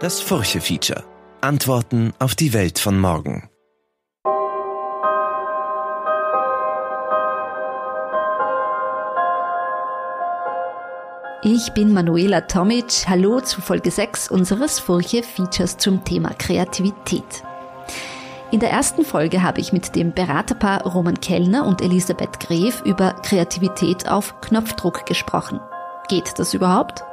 Das Furche-Feature. Antworten auf die Welt von morgen. Ich bin Manuela Tomic. Hallo zu Folge 6 unseres Furche-Features zum Thema Kreativität. In der ersten Folge habe ich mit dem Beraterpaar Roman Kellner und Elisabeth Gref über Kreativität auf Knopfdruck gesprochen. Geht das überhaupt?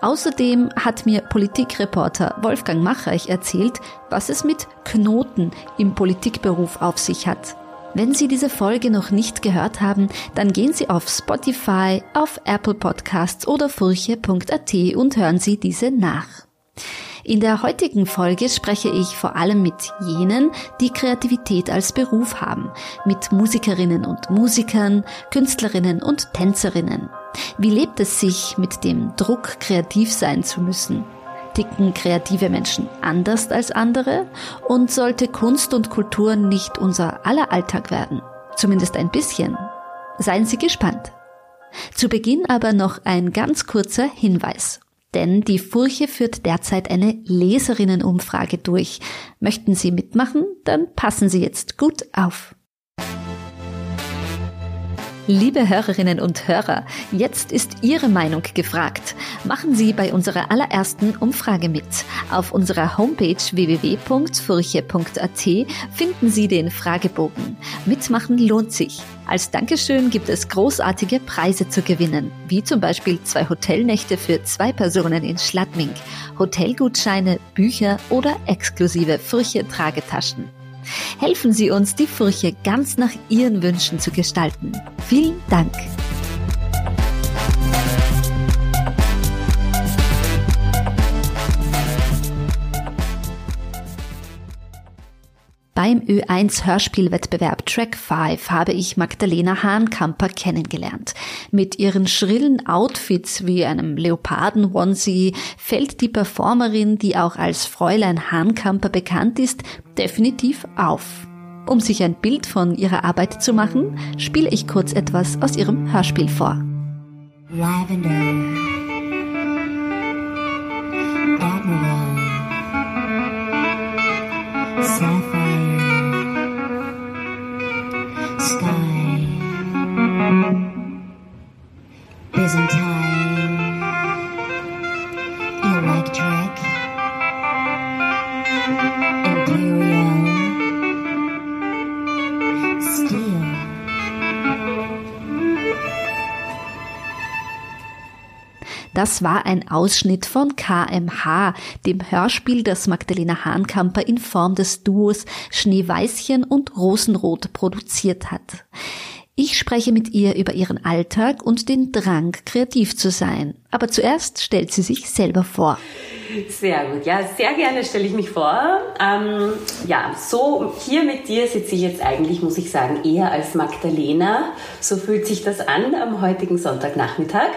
Außerdem hat mir Politikreporter Wolfgang Machreich erzählt, was es mit Knoten im Politikberuf auf sich hat. Wenn Sie diese Folge noch nicht gehört haben, dann gehen Sie auf Spotify, auf Apple Podcasts oder furche.at und hören Sie diese nach. In der heutigen Folge spreche ich vor allem mit jenen, die Kreativität als Beruf haben, mit Musikerinnen und Musikern, Künstlerinnen und Tänzerinnen. Wie lebt es sich mit dem Druck, kreativ sein zu müssen? Ticken kreative Menschen anders als andere? Und sollte Kunst und Kultur nicht unser aller Alltag werden? Zumindest ein bisschen. Seien Sie gespannt. Zu Beginn aber noch ein ganz kurzer Hinweis. Denn die Furche führt derzeit eine Leserinnenumfrage durch. Möchten Sie mitmachen? Dann passen Sie jetzt gut auf. Liebe Hörerinnen und Hörer, jetzt ist Ihre Meinung gefragt. Machen Sie bei unserer allerersten Umfrage mit. Auf unserer Homepage www.furche.at finden Sie den Fragebogen. Mitmachen lohnt sich. Als Dankeschön gibt es großartige Preise zu gewinnen, wie zum Beispiel zwei Hotelnächte für zwei Personen in Schladming, Hotelgutscheine, Bücher oder exklusive Furche-Tragetaschen. Helfen Sie uns, die Furche ganz nach Ihren Wünschen zu gestalten. Vielen Dank! Beim Ö1 Hörspielwettbewerb Track 5 habe ich Magdalena Hahnkamper kennengelernt. Mit ihren schrillen Outfits wie einem Leoparden-Onesie fällt die Performerin, die auch als Fräulein Hahnkamper bekannt ist, definitiv auf. Um sich ein Bild von ihrer Arbeit zu machen, spiele ich kurz etwas aus ihrem Hörspiel vor. Lavender. Admiral. Das war ein Ausschnitt von KMH, dem Hörspiel, das Magdalena Hahnkamper in Form des Duos Schneeweißchen und Rosenrot produziert hat. Ich spreche mit ihr über ihren Alltag und den Drang, kreativ zu sein. Aber zuerst stellt sie sich selber vor. Sehr gut, ja, sehr gerne stelle ich mich vor. Ähm, ja, so hier mit dir sitze ich jetzt eigentlich, muss ich sagen, eher als Magdalena. So fühlt sich das an am heutigen Sonntagnachmittag.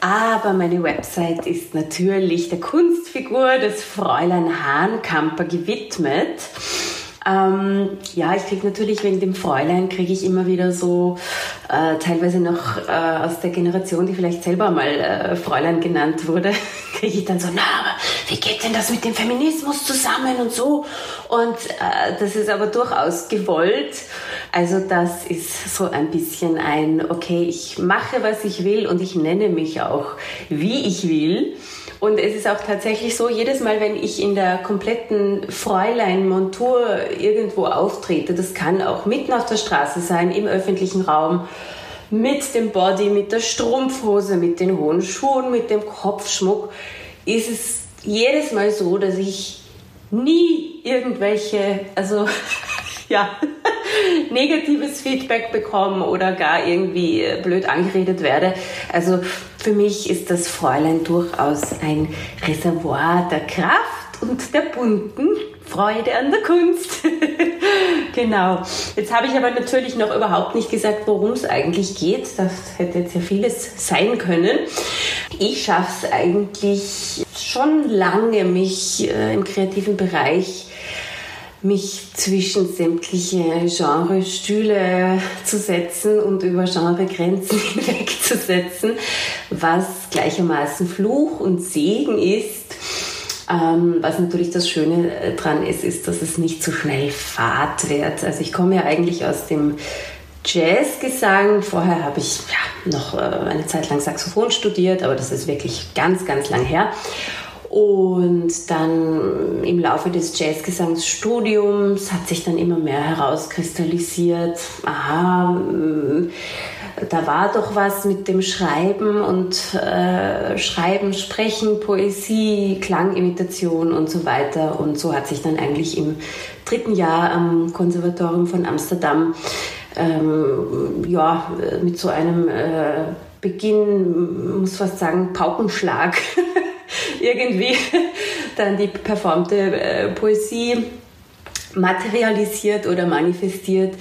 Aber meine Website ist natürlich der Kunstfigur des Fräulein Hahnkamper gewidmet. Ähm, ja, ich kriege natürlich wegen dem Fräulein, kriege ich immer wieder so äh, teilweise noch äh, aus der Generation, die vielleicht selber mal äh, Fräulein genannt wurde, kriege ich dann so, na, aber wie geht denn das mit dem Feminismus zusammen und so? Und äh, das ist aber durchaus gewollt. Also das ist so ein bisschen ein, okay, ich mache, was ich will und ich nenne mich auch, wie ich will. Und es ist auch tatsächlich so, jedes Mal, wenn ich in der kompletten Fräulein-Montur irgendwo auftrete, das kann auch mitten auf der Straße sein, im öffentlichen Raum, mit dem Body, mit der Strumpfhose, mit den hohen Schuhen, mit dem Kopfschmuck, ist es jedes Mal so, dass ich nie irgendwelche, also ja, negatives Feedback bekomme oder gar irgendwie äh, blöd angeredet werde. Also für mich ist das Fräulein durchaus ein Reservoir der Kraft und der bunten Freude an der Kunst. genau. Jetzt habe ich aber natürlich noch überhaupt nicht gesagt, worum es eigentlich geht. Das hätte jetzt ja vieles sein können. Ich schaffe es eigentlich schon lange, mich äh, im kreativen Bereich mich zwischen sämtliche Genrestühle zu setzen und über Genregrenzen hinwegzusetzen, was gleichermaßen Fluch und Segen ist. Ähm, was natürlich das Schöne äh, dran ist, ist, dass es nicht so schnell fad wird. Also ich komme ja eigentlich aus dem Jazzgesang. Vorher habe ich ja, noch äh, eine Zeit lang Saxophon studiert, aber das ist wirklich ganz, ganz lang her. Und dann im Laufe des Jazzgesangsstudiums hat sich dann immer mehr herauskristallisiert, aha, da war doch was mit dem Schreiben und äh, Schreiben, Sprechen, Poesie, Klangimitation und so weiter. Und so hat sich dann eigentlich im dritten Jahr am Konservatorium von Amsterdam ähm, ja, mit so einem äh, Beginn, muss fast sagen, Paukenschlag irgendwie dann die performte äh, Poesie materialisiert oder manifestiert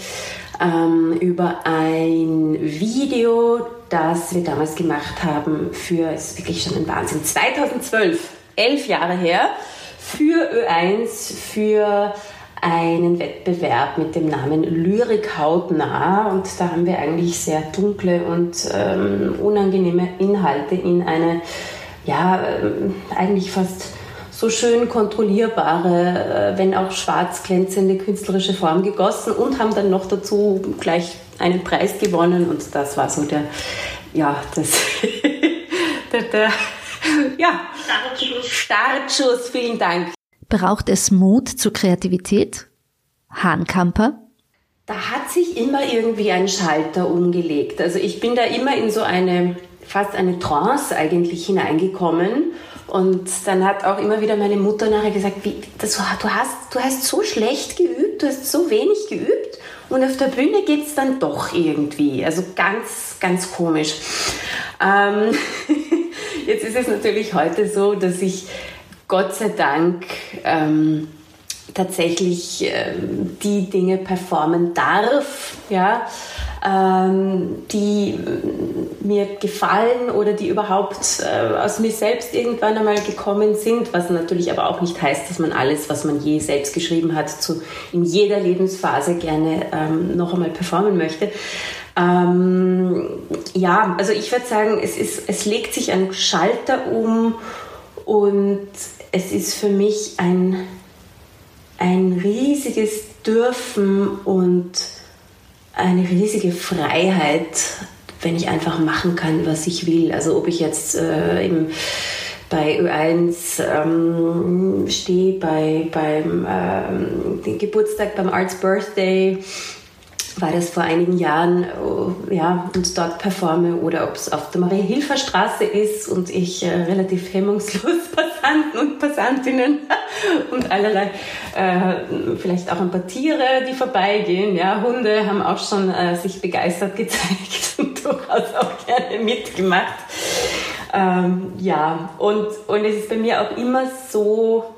ähm, über ein Video, das wir damals gemacht haben für, es ist wirklich schon ein Wahnsinn, 2012, elf Jahre her, für Ö1, für einen Wettbewerb mit dem Namen Lyrik hautnah. Und da haben wir eigentlich sehr dunkle und ähm, unangenehme Inhalte in eine, ja, äh, eigentlich fast so schön kontrollierbare, äh, wenn auch schwarz glänzende künstlerische Form gegossen und haben dann noch dazu gleich einen Preis gewonnen und das war so der, ja, das, der, der ja, Startschuss. Startschuss, vielen Dank. Braucht es Mut zur Kreativität? Hahnkamper? Da hat sich immer irgendwie ein Schalter umgelegt. Also ich bin da immer in so eine, fast eine Trance eigentlich hineingekommen. Und dann hat auch immer wieder meine Mutter nachher gesagt, wie, das, du, hast, du hast so schlecht geübt, du hast so wenig geübt und auf der Bühne geht es dann doch irgendwie. Also ganz, ganz komisch. Ähm, jetzt ist es natürlich heute so, dass ich Gott sei Dank ähm, tatsächlich ähm, die Dinge performen darf, ja, ähm, die mir gefallen oder die überhaupt äh, aus mir selbst irgendwann einmal gekommen sind, was natürlich aber auch nicht heißt, dass man alles, was man je selbst geschrieben hat, zu, in jeder Lebensphase gerne ähm, noch einmal performen möchte. Ähm, ja, also ich würde sagen, es, ist, es legt sich ein Schalter um und es ist für mich ein, ein riesiges Dürfen und eine riesige Freiheit, wenn ich einfach machen kann, was ich will. Also ob ich jetzt äh, im, bei Ö1 ähm, stehe, bei, beim ähm, Geburtstag, beim Arts Birthday war das vor einigen Jahren äh, ja, und dort performe oder ob es auf der Maria-Hilfer-Straße ist und ich äh, relativ hemmungslos Passanten und Passantinnen und allerlei, äh, vielleicht auch ein paar Tiere, die vorbeigehen. Ja, Hunde haben auch schon äh, sich begeistert gezeigt und durchaus auch gerne mitgemacht. Ähm, ja, und, und es ist bei mir auch immer so,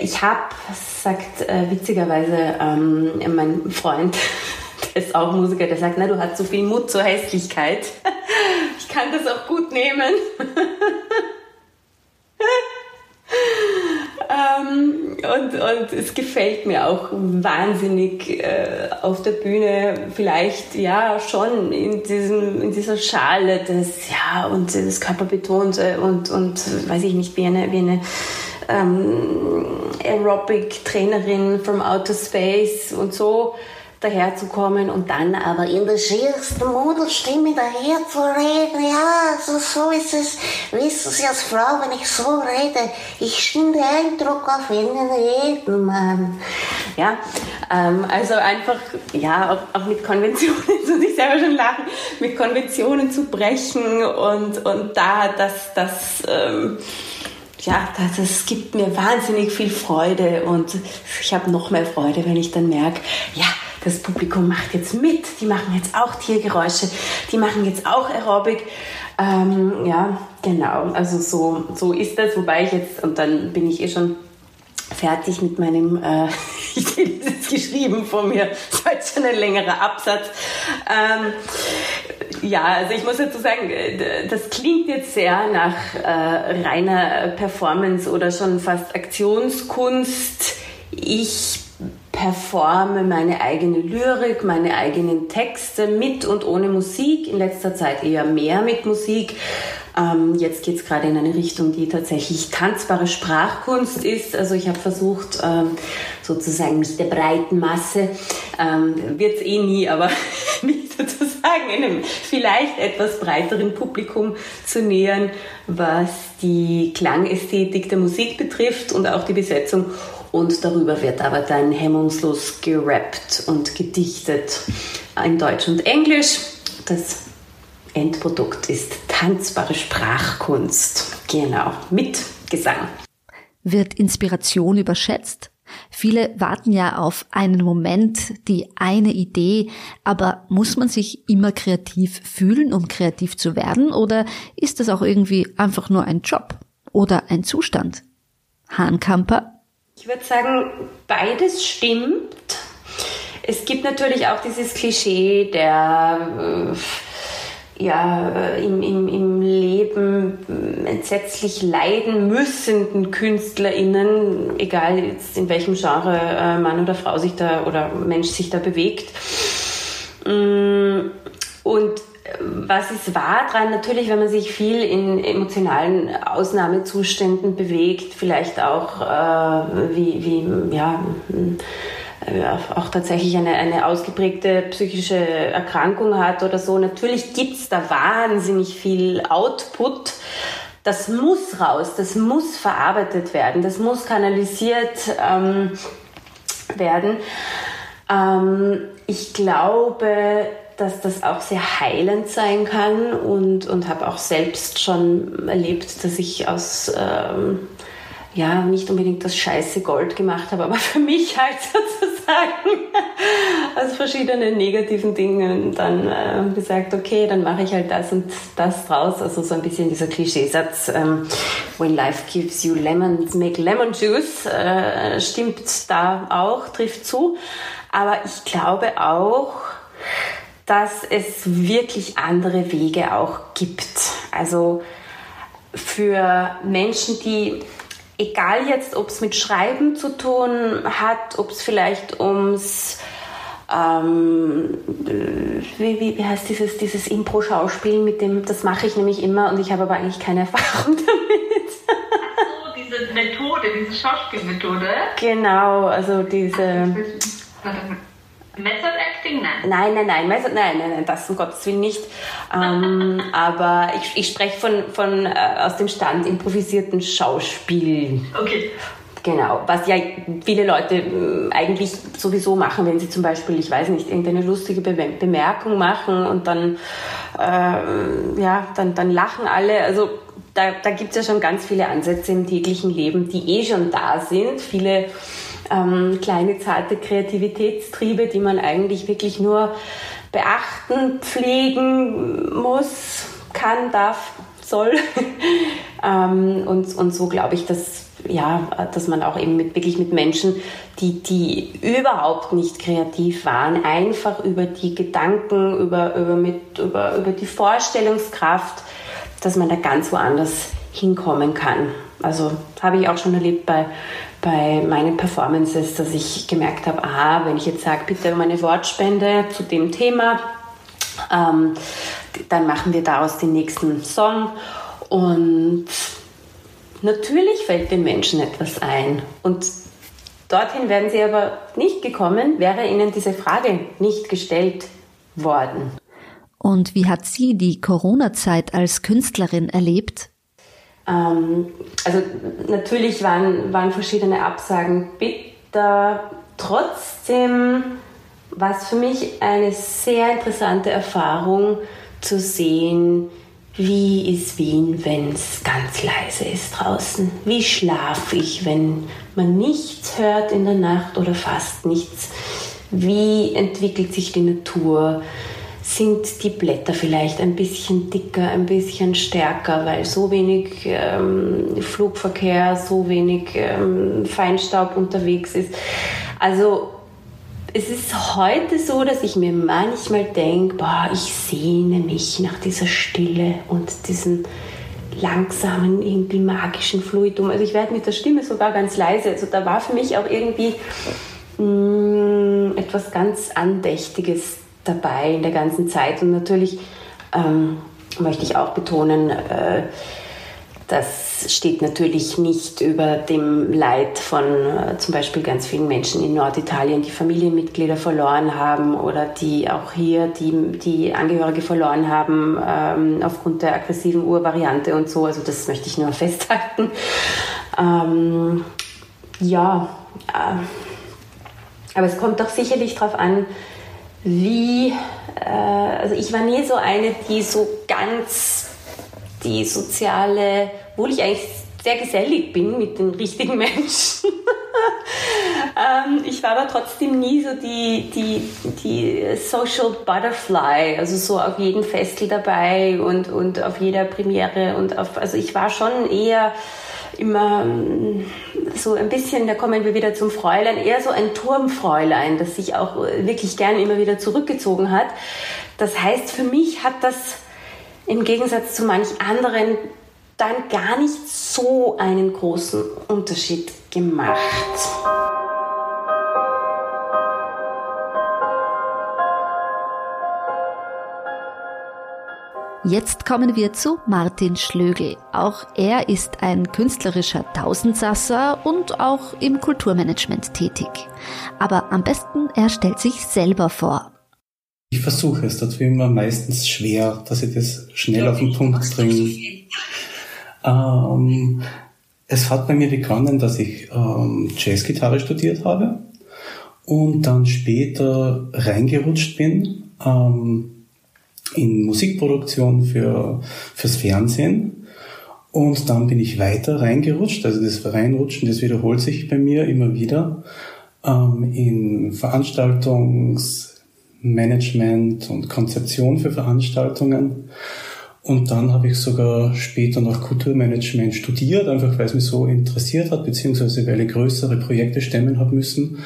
ich habe, sagt äh, witzigerweise ähm, mein Freund, der ist auch Musiker, der sagt, na, du hast so viel Mut zur Hässlichkeit. ich kann das auch gut nehmen. ähm, und, und es gefällt mir auch wahnsinnig äh, auf der Bühne vielleicht ja schon in, diesem, in dieser Schale des ja und das Körperbetonte und, und weiß ich nicht wie eine, wie eine ähm, Aerobic-Trainerin from Outer Space und so daherzukommen und dann aber in der schiersten Modelstimme daherzureden. Ja, so, so ist es. Wissen Sie als Frau, wenn ich so rede, ich schinde Eindruck auf jeden Mann. Ja, ähm, also einfach, ja, auch, auch mit Konventionen, so ich selber schon lachen, mit Konventionen zu brechen und, und da das, das, ähm, ja, das, das gibt mir wahnsinnig viel Freude und ich habe noch mehr Freude, wenn ich dann merke, ja, das Publikum macht jetzt mit, die machen jetzt auch Tiergeräusche, die machen jetzt auch Aerobic. Ähm, ja, genau, also so, so ist das, wobei ich jetzt, und dann bin ich eh schon fertig mit meinem, äh, ich sehe das geschrieben vor mir, das war jetzt schon ein längerer Absatz. Ähm, ja, also ich muss dazu sagen, äh, das klingt jetzt sehr nach äh, reiner Performance oder schon fast Aktionskunst. Ich performe meine eigene Lyrik, meine eigenen Texte mit und ohne Musik, in letzter Zeit eher mehr mit Musik. Ähm, jetzt geht es gerade in eine Richtung, die tatsächlich tanzbare Sprachkunst ist. Also ich habe versucht, ähm, sozusagen mich der breiten Masse, ähm, wird es eh nie, aber mich sozusagen einem vielleicht etwas breiteren Publikum zu nähern, was die Klangästhetik der Musik betrifft und auch die Besetzung. Und darüber wird aber dann hemmungslos gerappt und gedichtet in Deutsch und Englisch. Das Endprodukt ist tanzbare Sprachkunst. Genau, mit Gesang. Wird Inspiration überschätzt? Viele warten ja auf einen Moment, die eine Idee, aber muss man sich immer kreativ fühlen, um kreativ zu werden, oder ist das auch irgendwie einfach nur ein Job oder ein Zustand? Hahnkamper? Ich würde sagen, beides stimmt. Es gibt natürlich auch dieses Klischee der äh, ja, äh, im, im, im Leben entsetzlich leiden müssenden KünstlerInnen, egal jetzt in welchem Genre äh, Mann oder Frau sich da oder Mensch sich da bewegt. Mm, und was ist wahr dran? Natürlich, wenn man sich viel in emotionalen Ausnahmezuständen bewegt, vielleicht auch äh, wie, wie ja, äh, auch tatsächlich eine, eine ausgeprägte psychische Erkrankung hat oder so. Natürlich gibt es da wahnsinnig viel Output. Das muss raus, das muss verarbeitet werden, das muss kanalisiert ähm, werden. Ähm, ich glaube, dass das auch sehr heilend sein kann und, und habe auch selbst schon erlebt, dass ich aus ähm, ja, nicht unbedingt das scheiße Gold gemacht habe, aber für mich halt sozusagen aus verschiedenen negativen Dingen dann äh, gesagt, okay, dann mache ich halt das und das draus. Also so ein bisschen dieser Klischeesatz, ähm, when life gives you lemons, make lemon juice, äh, stimmt da auch, trifft zu. Aber ich glaube auch, dass es wirklich andere Wege auch gibt. Also für Menschen, die egal jetzt, ob es mit Schreiben zu tun hat, ob es vielleicht ums ähm, wie, wie, wie heißt dieses, dieses Impro-Schauspiel, mit dem, das mache ich nämlich immer und ich habe aber eigentlich keine Erfahrung damit. Ach so, diese Methode, diese Schauspielmethode. Genau, also diese. Method Acting? Nein. Nein, nein, nein, Method, nein, nein, nein, das um Gottes Willen nicht. Ähm, aber ich, ich spreche von, von äh, aus dem Stand improvisierten Schauspiel. Okay. Genau, was ja viele Leute äh, eigentlich sowieso machen, wenn sie zum Beispiel, ich weiß nicht, irgendeine lustige Be Bemerkung machen und dann, äh, ja, dann, dann lachen alle. Also da, da gibt es ja schon ganz viele Ansätze im täglichen Leben, die eh schon da sind. Viele ähm, kleine, zarte Kreativitätstriebe, die man eigentlich wirklich nur beachten, pflegen muss, kann, darf, soll. ähm, und, und so glaube ich, dass, ja, dass man auch eben mit, wirklich mit Menschen, die, die überhaupt nicht kreativ waren, einfach über die Gedanken, über, über, mit, über, über die Vorstellungskraft, dass man da ganz woanders hinkommen kann. Also habe ich auch schon erlebt bei, bei meinen Performances, dass ich gemerkt habe, aha, wenn ich jetzt sage, bitte um eine Wortspende zu dem Thema, ähm, dann machen wir daraus den nächsten Song und natürlich fällt den Menschen etwas ein und dorthin wären sie aber nicht gekommen, wäre ihnen diese Frage nicht gestellt worden. Und wie hat sie die Corona-Zeit als Künstlerin erlebt? Ähm, also natürlich waren, waren verschiedene Absagen bitter. Trotzdem war es für mich eine sehr interessante Erfahrung zu sehen, wie ist Wien, wenn es ganz leise ist draußen? Wie schlafe ich, wenn man nichts hört in der Nacht oder fast nichts? Wie entwickelt sich die Natur? Sind die Blätter vielleicht ein bisschen dicker, ein bisschen stärker, weil so wenig ähm, Flugverkehr, so wenig ähm, Feinstaub unterwegs ist. Also es ist heute so, dass ich mir manchmal denke, boah, ich sehne mich nach dieser Stille und diesem langsamen, irgendwie magischen Fluidum. Also ich werde mit der Stimme sogar ganz leise. Also da war für mich auch irgendwie mh, mm, etwas ganz Andächtiges dabei in der ganzen Zeit. Und natürlich ähm, möchte ich auch betonen, äh, das steht natürlich nicht über dem Leid von äh, zum Beispiel ganz vielen Menschen in Norditalien, die Familienmitglieder verloren haben oder die auch hier die, die Angehörige verloren haben ähm, aufgrund der aggressiven Urvariante und so. Also das möchte ich nur festhalten. Ähm, ja, äh, aber es kommt doch sicherlich darauf an, wie, äh, also ich war nie so eine, die so ganz die soziale obwohl ich eigentlich sehr gesellig bin mit den richtigen Menschen. ähm, ich war aber trotzdem nie so die, die, die Social Butterfly, also so auf jedem Festel dabei und, und auf jeder Premiere und auf, also ich war schon eher immer mm, so ein bisschen, da kommen wir wieder zum Fräulein, eher so ein Turmfräulein, das sich auch wirklich gern immer wieder zurückgezogen hat. Das heißt, für mich hat das im Gegensatz zu manch anderen dann gar nicht so einen großen Unterschied gemacht. Jetzt kommen wir zu Martin Schlögel. Auch er ist ein künstlerischer Tausendsasser und auch im Kulturmanagement tätig. Aber am besten er stellt sich selber vor. Ich versuche es, das wird immer meistens schwer, dass ich das schnell auf den Punkt bringe. Ähm, es hat bei mir begonnen, dass ich ähm, Jazzgitarre studiert habe und dann später reingerutscht bin ähm, in Musikproduktion für, fürs Fernsehen. Und dann bin ich weiter reingerutscht, also das Reinrutschen, das wiederholt sich bei mir immer wieder ähm, in Veranstaltungsmanagement und Konzeption für Veranstaltungen. Und dann habe ich sogar später noch Kulturmanagement studiert, einfach weil es mich so interessiert hat, beziehungsweise weil ich größere Projekte stemmen habe müssen,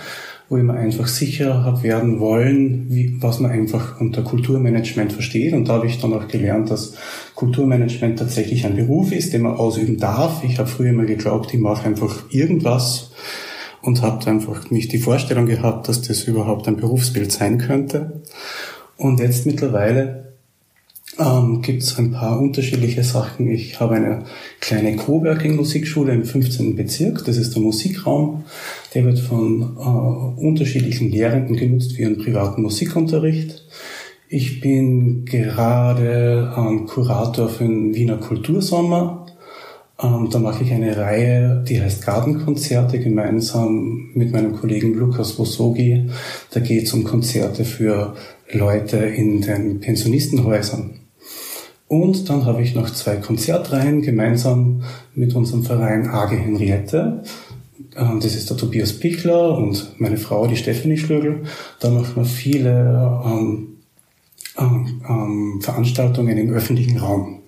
wo ich mir einfach sicher habe werden wollen, wie, was man einfach unter Kulturmanagement versteht. Und da habe ich dann auch gelernt, dass Kulturmanagement tatsächlich ein Beruf ist, den man ausüben darf. Ich habe früher immer geglaubt, ich mache einfach irgendwas und habe einfach nicht die Vorstellung gehabt, dass das überhaupt ein Berufsbild sein könnte. Und jetzt mittlerweile ähm, gibt es ein paar unterschiedliche Sachen. Ich habe eine kleine Coworking-Musikschule im 15. Bezirk. Das ist der Musikraum. Der wird von äh, unterschiedlichen Lehrenden genutzt für ihren privaten Musikunterricht. Ich bin gerade ähm, Kurator für den Wiener Kultursommer. Ähm, da mache ich eine Reihe, die heißt Gartenkonzerte, gemeinsam mit meinem Kollegen Lukas Wosogi. Da geht es um Konzerte für Leute in den Pensionistenhäusern. Und dann habe ich noch zwei Konzertreihen gemeinsam mit unserem Verein AG Henriette. Ähm, das ist der Tobias Pichler und meine Frau, die Stephanie Schlögel. Da machen wir viele ähm, ähm, ähm, Veranstaltungen im öffentlichen Raum.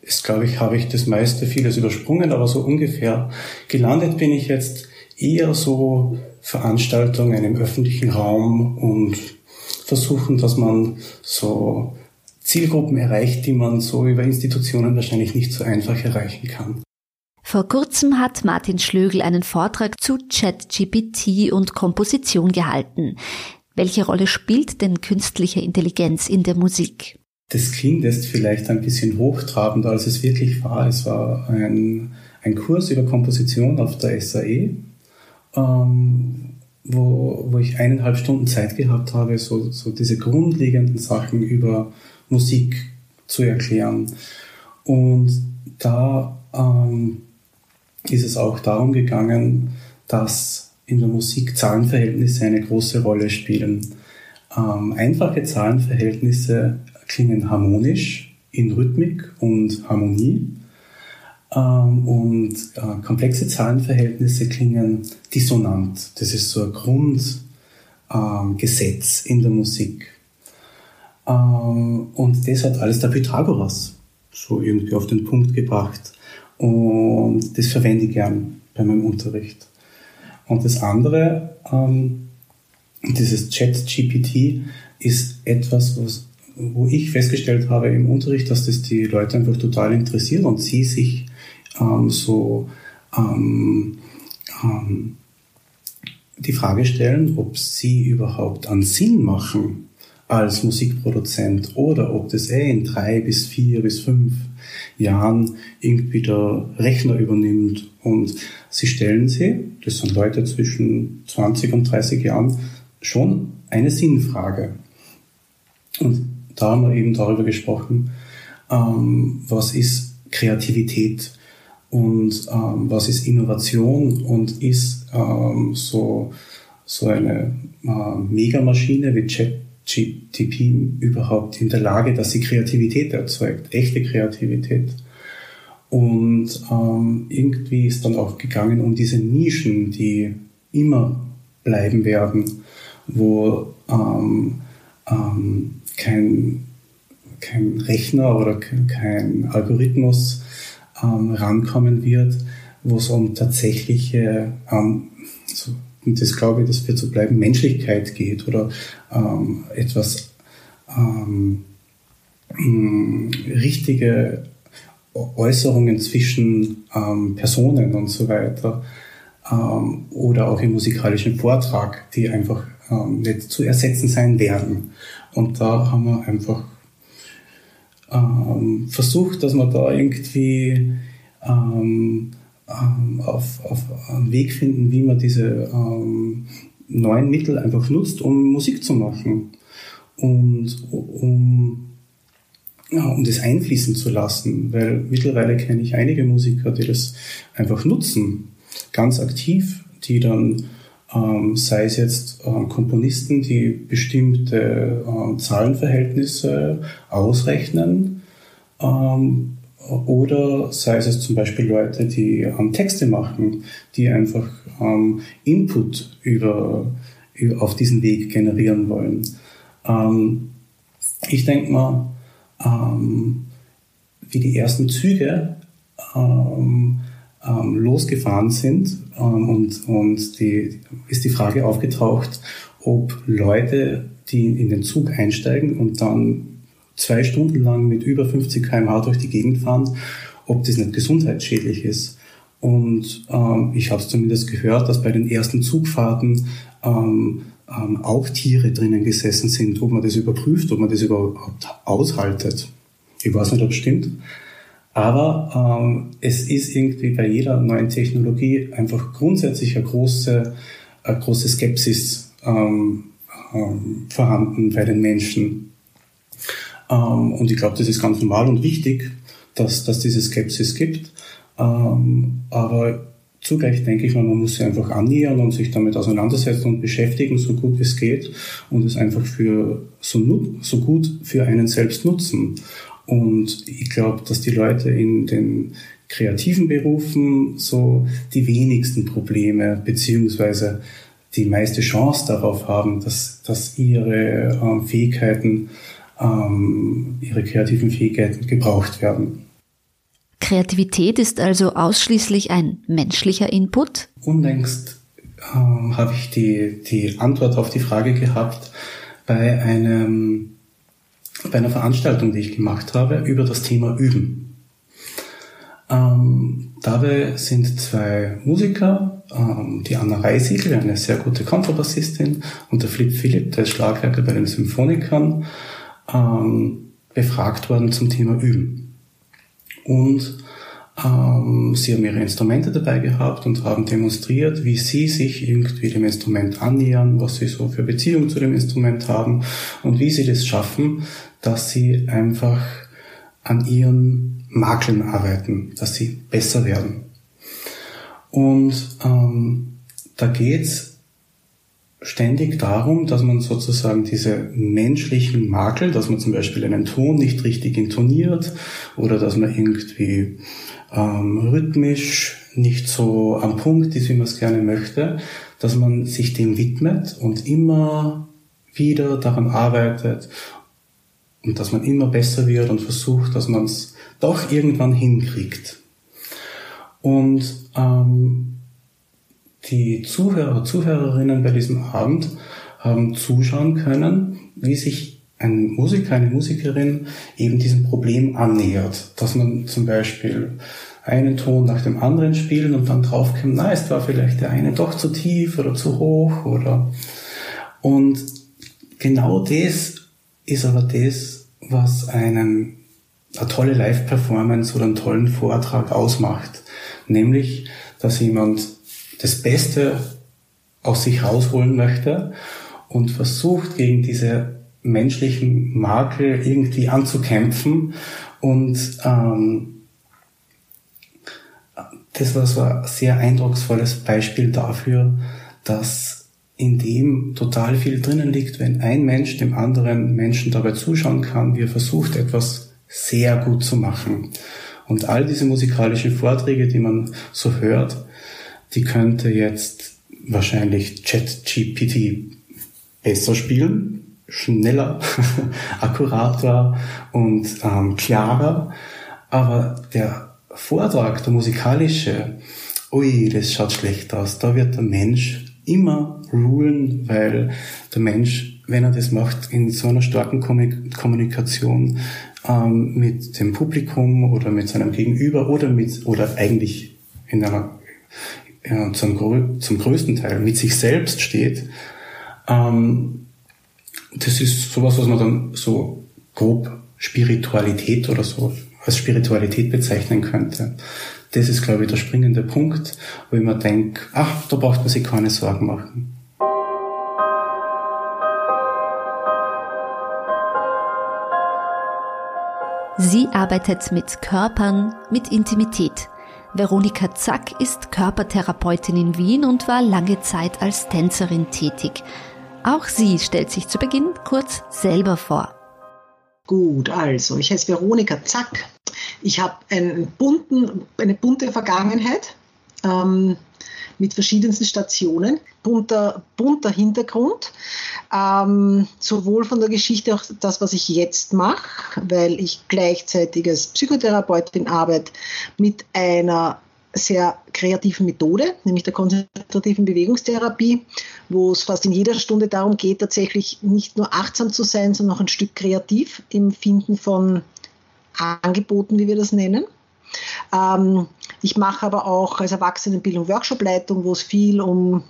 Ist, glaube ich, habe ich das meiste, vieles übersprungen, aber so ungefähr gelandet bin ich jetzt eher so Veranstaltungen im öffentlichen Raum und versuchen, dass man so Zielgruppen erreicht, die man so über Institutionen wahrscheinlich nicht so einfach erreichen kann. Vor kurzem hat Martin Schlögel einen Vortrag zu ChatGPT und Komposition gehalten. Welche Rolle spielt denn künstliche Intelligenz in der Musik? Das klingt jetzt vielleicht ein bisschen hochtrabend, als es wirklich war. Es war ein, ein Kurs über Komposition auf der SAE, ähm, wo, wo ich eineinhalb Stunden Zeit gehabt habe, so, so diese grundlegenden Sachen über Musik zu erklären. Und da ähm, ist es auch darum gegangen, dass in der Musik Zahlenverhältnisse eine große Rolle spielen. Ähm, einfache Zahlenverhältnisse klingen harmonisch in Rhythmik und Harmonie. Ähm, und äh, komplexe Zahlenverhältnisse klingen dissonant. Das ist so ein Grundgesetz ähm, in der Musik. Ähm, und das hat alles der Pythagoras so irgendwie auf den Punkt gebracht. Und das verwende ich gern bei meinem Unterricht. Und das andere, ähm, dieses Chat-GPT, ist etwas, was, wo ich festgestellt habe im Unterricht, dass das die Leute einfach total interessiert und sie sich ähm, so ähm, ähm, die Frage stellen, ob sie überhaupt einen Sinn machen als Musikproduzent oder ob das eh in drei bis vier bis fünf Jahren irgendwie der Rechner übernimmt und sie stellen sie, das sind Leute zwischen 20 und 30 Jahren, schon eine Sinnfrage. Und da haben wir eben darüber gesprochen, ähm, was ist Kreativität und ähm, was ist Innovation und ist ähm, so, so eine äh, Megamaschine wie ChatGTP überhaupt in der Lage, dass sie Kreativität erzeugt, echte Kreativität. Und ähm, irgendwie ist dann auch gegangen um diese Nischen, die immer bleiben werden, wo ähm, ähm, kein, kein Rechner oder kein Algorithmus ähm, rankommen wird, wo es um tatsächliche, ähm, so, und das glaube ich, das wird so bleiben, Menschlichkeit geht oder ähm, etwas ähm, richtige Äußerungen zwischen ähm, Personen und so weiter ähm, oder auch im musikalischen Vortrag, die einfach ähm, nicht zu ersetzen sein werden. Und da haben wir einfach ähm, versucht, dass wir da irgendwie ähm, auf, auf einen Weg finden, wie man diese ähm, neuen Mittel einfach nutzt, um Musik zu machen und um, ja, um das einfließen zu lassen, weil mittlerweile kenne ich einige Musiker, die das einfach nutzen, ganz aktiv, die dann ähm, sei es jetzt äh, Komponisten, die bestimmte äh, Zahlenverhältnisse ausrechnen, ähm, oder sei es zum Beispiel Leute, die ähm, Texte machen, die einfach ähm, Input über, über, auf diesen Weg generieren wollen. Ähm, ich denke mal, ähm, wie die ersten Züge ähm, ähm, losgefahren sind und, und die, ist die Frage aufgetaucht, ob Leute, die in den Zug einsteigen und dann zwei Stunden lang mit über 50 km/h durch die Gegend fahren, ob das nicht gesundheitsschädlich ist. Und ähm, ich habe zumindest gehört, dass bei den ersten Zugfahrten ähm, ähm, auch Tiere drinnen gesessen sind, ob man das überprüft, ob man das überhaupt aushaltet. Ich weiß nicht, ob es stimmt. Aber ähm, es ist irgendwie bei jeder neuen Technologie einfach grundsätzlich eine große, eine große Skepsis ähm, ähm, vorhanden bei den Menschen. Ähm, und ich glaube, das ist ganz normal und wichtig, dass, dass diese Skepsis gibt. Ähm, aber zugleich denke ich man muss sich einfach annähern und sich damit auseinandersetzen und beschäftigen, so gut es geht und es einfach für so, so gut für einen selbst nutzen. Und ich glaube, dass die Leute in den kreativen Berufen so die wenigsten Probleme beziehungsweise die meiste Chance darauf haben, dass, dass ihre ähm, Fähigkeiten, ähm, ihre kreativen Fähigkeiten gebraucht werden. Kreativität ist also ausschließlich ein menschlicher Input? Unlängst ähm, habe ich die, die Antwort auf die Frage gehabt bei einem bei einer Veranstaltung, die ich gemacht habe, über das Thema Üben. Ähm, dabei sind zwei Musiker, ähm, die Anna Reisiegel, eine sehr gute Kontrabassistin, und der Flip Philipp, der ist Schlagwerker bei den Symphonikern, ähm, befragt worden zum Thema Üben. Und ähm, sie haben ihre Instrumente dabei gehabt und haben demonstriert, wie sie sich irgendwie dem Instrument annähern, was sie so für Beziehung zu dem Instrument haben und wie sie das schaffen, dass sie einfach an ihren Makeln arbeiten, dass sie besser werden. Und ähm, da geht's ständig darum, dass man sozusagen diese menschlichen Makel, dass man zum Beispiel einen Ton nicht richtig intoniert oder dass man irgendwie ähm, rhythmisch nicht so am Punkt ist, wie man es gerne möchte, dass man sich dem widmet und immer wieder daran arbeitet und dass man immer besser wird und versucht, dass man es doch irgendwann hinkriegt. Und ähm, die Zuhörer, Zuhörerinnen bei diesem Abend haben zuschauen können, wie sich ein Musiker, eine Musikerin eben diesem Problem annähert. Dass man zum Beispiel einen Ton nach dem anderen spielen und dann draufkommt, na, es war vielleicht der eine doch zu tief oder zu hoch oder und genau das ist aber das, was einen eine tolle Live-Performance oder einen tollen Vortrag ausmacht. Nämlich, dass jemand das Beste aus sich rausholen möchte und versucht, gegen diese menschlichen Makel irgendwie anzukämpfen. Und ähm, das war so ein sehr eindrucksvolles Beispiel dafür, dass in dem total viel drinnen liegt, wenn ein Mensch dem anderen Menschen dabei zuschauen kann, wie er versucht, etwas sehr gut zu machen. Und all diese musikalischen Vorträge, die man so hört, die könnte jetzt wahrscheinlich ChatGPT besser spielen, schneller, akkurater und ähm, klarer. Aber der Vortrag, der musikalische, ui, das schaut schlecht aus. Da wird der Mensch immer rulen, weil der Mensch, wenn er das macht, in so einer starken Kommunikation ähm, mit dem Publikum oder mit seinem Gegenüber oder mit oder eigentlich in einer ja, zum, zum größten Teil mit sich selbst steht, ähm, das ist sowas, was man dann so grob Spiritualität oder so als Spiritualität bezeichnen könnte. Das ist, glaube ich, der springende Punkt, wo ich mir denke, ach, da braucht man sich keine Sorgen machen. Sie arbeitet mit Körpern, mit Intimität. Veronika Zack ist Körpertherapeutin in Wien und war lange Zeit als Tänzerin tätig. Auch sie stellt sich zu Beginn kurz selber vor. Gut, also ich heiße Veronika Zack. Ich habe einen bunten, eine bunte Vergangenheit. Ähm, mit verschiedensten Stationen, bunter, bunter Hintergrund, ähm, sowohl von der Geschichte auch das, was ich jetzt mache, weil ich gleichzeitig als Psychotherapeutin arbeite mit einer sehr kreativen Methode, nämlich der konzentrativen Bewegungstherapie, wo es fast in jeder Stunde darum geht, tatsächlich nicht nur achtsam zu sein, sondern auch ein Stück kreativ im Finden von Angeboten, wie wir das nennen. Ähm, ich mache aber auch als Erwachsenenbildung Workshopleitung, wo es viel um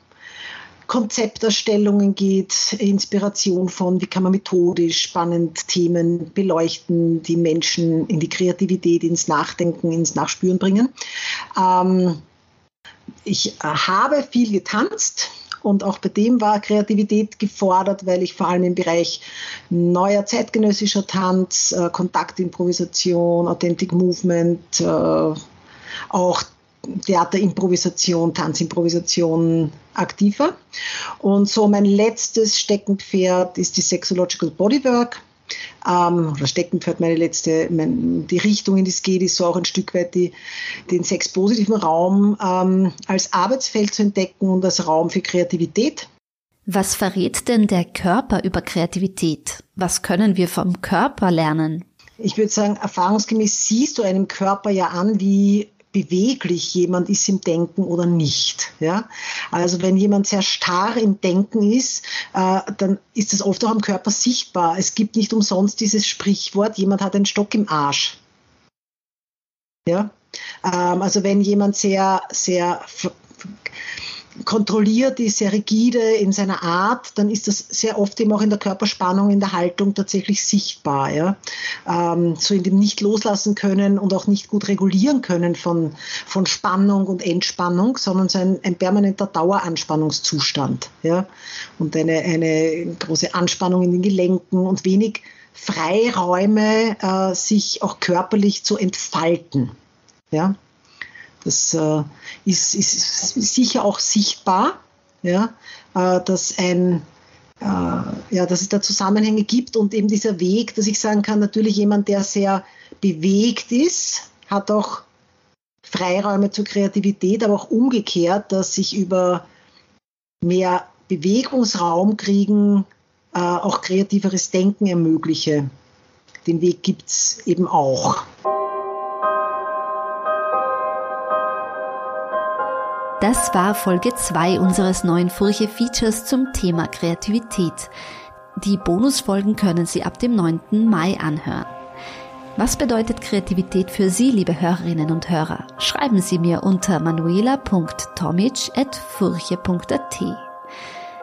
Konzepterstellungen geht, Inspiration von, wie kann man methodisch spannend Themen beleuchten, die Menschen in die Kreativität, ins Nachdenken, ins Nachspüren bringen. Ähm, ich habe viel getanzt, und auch bei dem war Kreativität gefordert, weil ich vor allem im Bereich neuer zeitgenössischer Tanz, äh, Kontaktimprovisation, Authentic Movement, äh, auch Theaterimprovisation, Tanzimprovisation aktiver. Und so mein letztes Steckenpferd ist die Sexological Bodywork ähm, oder Steckenpferd meine letzte, mein, die Richtung, in die es geht, ist so auch ein Stück weit die, den sexpositiven Raum ähm, als Arbeitsfeld zu entdecken und als Raum für Kreativität. Was verrät denn der Körper über Kreativität? Was können wir vom Körper lernen? Ich würde sagen, erfahrungsgemäß siehst du einem Körper ja an, wie beweglich jemand ist im Denken oder nicht. Ja? Also wenn jemand sehr starr im Denken ist, äh, dann ist das oft auch am Körper sichtbar. Es gibt nicht umsonst dieses Sprichwort, jemand hat einen Stock im Arsch. Ja? Ähm, also wenn jemand sehr, sehr kontrolliert ist, sehr rigide in seiner Art, dann ist das sehr oft eben auch in der Körperspannung, in der Haltung tatsächlich sichtbar. Ja? Ähm, so in dem nicht loslassen können und auch nicht gut regulieren können von, von Spannung und Entspannung, sondern so ein, ein permanenter Daueranspannungszustand. Ja? Und eine, eine große Anspannung in den Gelenken und wenig Freiräume, äh, sich auch körperlich zu entfalten. Ja? Das äh, ist, ist, sicher auch sichtbar, ja, äh, dass ein äh, ja, dass es da Zusammenhänge gibt und eben dieser Weg, dass ich sagen kann, natürlich jemand, der sehr bewegt ist, hat auch Freiräume zur Kreativität, aber auch umgekehrt, dass sich über mehr Bewegungsraum kriegen, äh, auch kreativeres Denken ermögliche. Den Weg gibt es eben auch. Das war Folge 2 unseres neuen Furche-Features zum Thema Kreativität. Die Bonusfolgen können Sie ab dem 9. Mai anhören. Was bedeutet Kreativität für Sie, liebe Hörerinnen und Hörer? Schreiben Sie mir unter manuela.tomic.furche.at.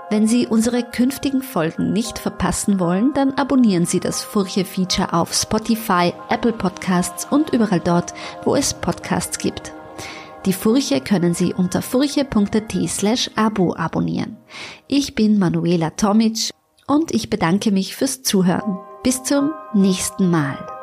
Wenn Sie unsere künftigen Folgen nicht verpassen wollen, dann abonnieren Sie das Furche-Feature auf Spotify, Apple Podcasts und überall dort, wo es Podcasts gibt. Die Furche können Sie unter furche.at slash abo abonnieren. Ich bin Manuela Tomic und ich bedanke mich fürs Zuhören. Bis zum nächsten Mal.